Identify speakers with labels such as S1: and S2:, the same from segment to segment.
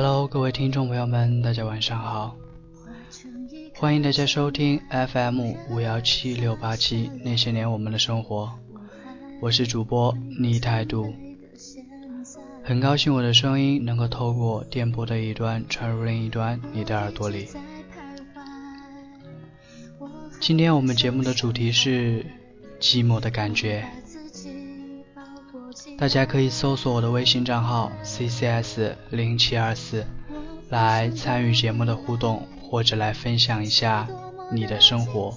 S1: Hello，各位听众朋友们，大家晚上好，欢迎大家收听 FM 五幺七六八七那些年我们的生活，我是主播逆态度，很高兴我的声音能够透过电波的一端传入另一端你的耳朵里。今天我们节目的主题是寂寞的感觉。大家可以搜索我的微信账号 ccs 零七二四，来参与节目的互动，或者来分享一下你的生活。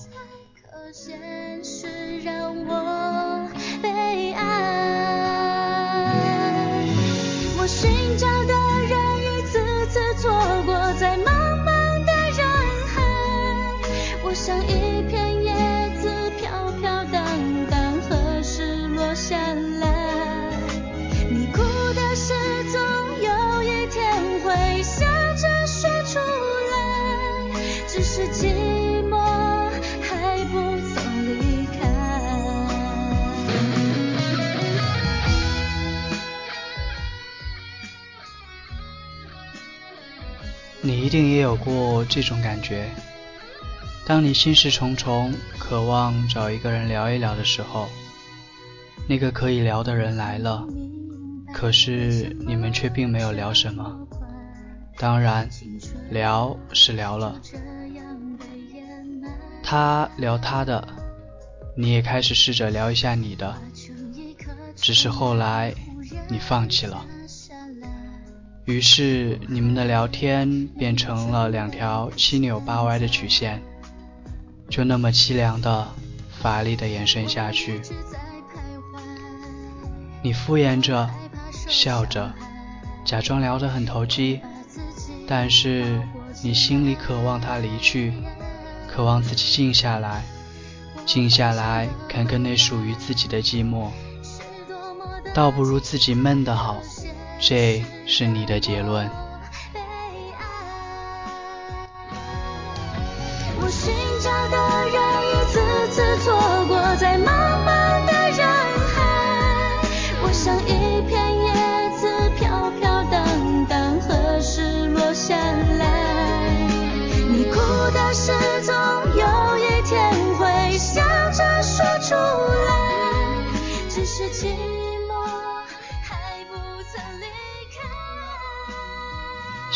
S1: 定也有过这种感觉，当你心事重重，渴望找一个人聊一聊的时候，那个可以聊的人来了，可是你们却并没有聊什么。当然，聊是聊了，他聊他的，你也开始试着聊一下你的，只是后来你放弃了。于是，你们的聊天变成了两条七扭八歪的曲线，就那么凄凉的、乏力的延伸下去。你敷衍着，笑着，假装聊得很投机，但是你心里渴望他离去，渴望自己静下来，静下来看看那属于自己的寂寞，倒不如自己闷得好。这是你的结论。
S2: 悲哀我寻找的人一次次错过在茫茫的人海。我像一片叶子飘飘荡荡何时落下来？你哭的声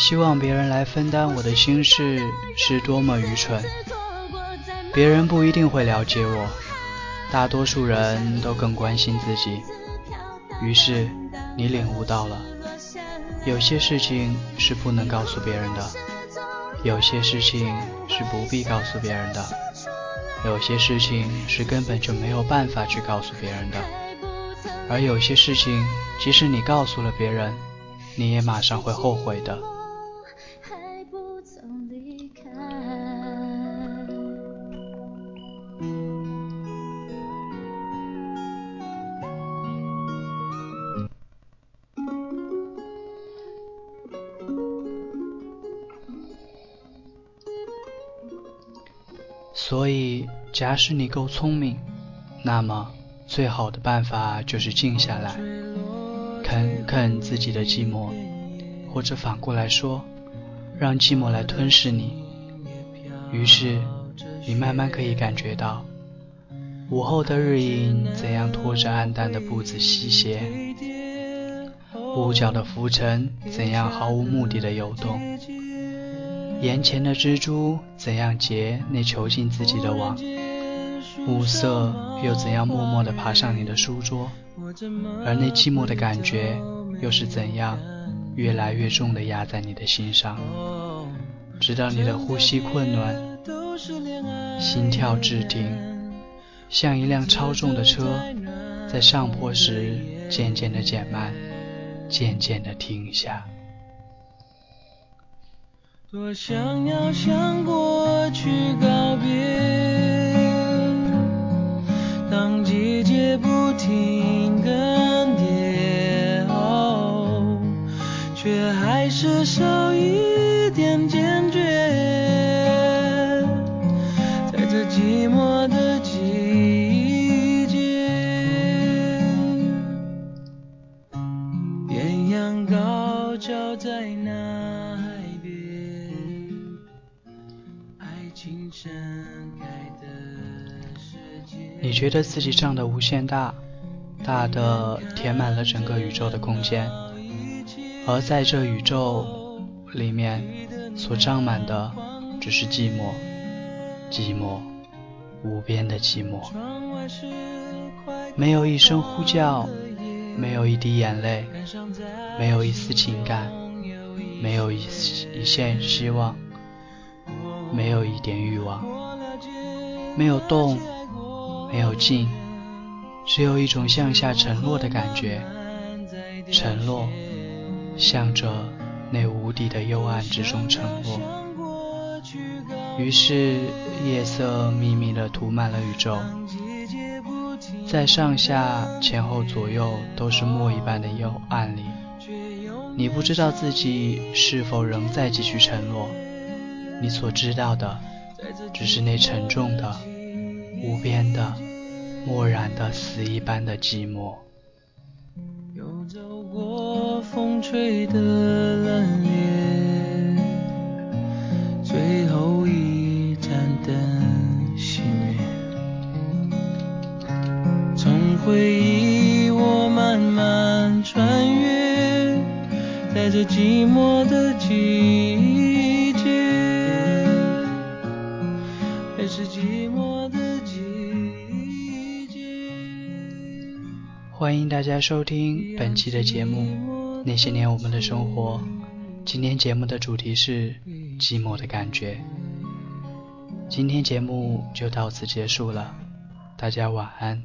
S1: 希望别人来分担我的心事是多么愚蠢。别人不一定会了解我，大多数人都更关心自己。于是你领悟到了，有些事情是不能告诉别人的，有些事情是不必告诉别人的，有些事情是根本就没有办法去告诉别人的，而有些事情即使你告诉了别人，你也马上会后悔的。离开所以，假使你够聪明，那么最好的办法就是静下来，啃啃自己的寂寞，或者反过来说，让寂寞来吞噬你。于是，你慢慢可以感觉到，午后的日影怎样拖着暗淡的步子西斜，屋角的浮尘怎样毫无目的的游动。眼前的蜘蛛怎样结那囚禁自己的网？暮色又怎样默默地爬上你的书桌？而那寂寞的感觉又是怎样越来越重的压在你的心上？直到你的呼吸困难，心跳滞停，像一辆超重的车在上坡时渐渐的减慢，渐渐的停下。多想要向过去告别，寂寞的季节。艳阳高照在那海边，爱情盛开的世界。你觉得自己长得无限大，大的填满了整个宇宙的空间，而在这宇宙里面。所胀满的，只是寂寞，寂寞。无边的寂寞。没有一声呼叫，没有一滴眼泪，没有一丝情感，没有一一线希望，没有一点欲望，没有动，没有静，只有一种向下沉落的感觉，沉落，向着那无底的幽暗之中沉落。于是夜色密密地涂满了宇宙。在上下前后左右都是墨一般的幽暗里，你不知道自己是否仍在继续沉落。你所知道的，只是那沉重的、无边的、漠然的死一般的寂寞。走过风吹的在这寂寞的季节，还是寂寞的季节。欢迎大家收听本期的节目《那些年我们的生活》。今天节目的主题是寂寞的感觉。今天节目就到此结束了，大家晚安。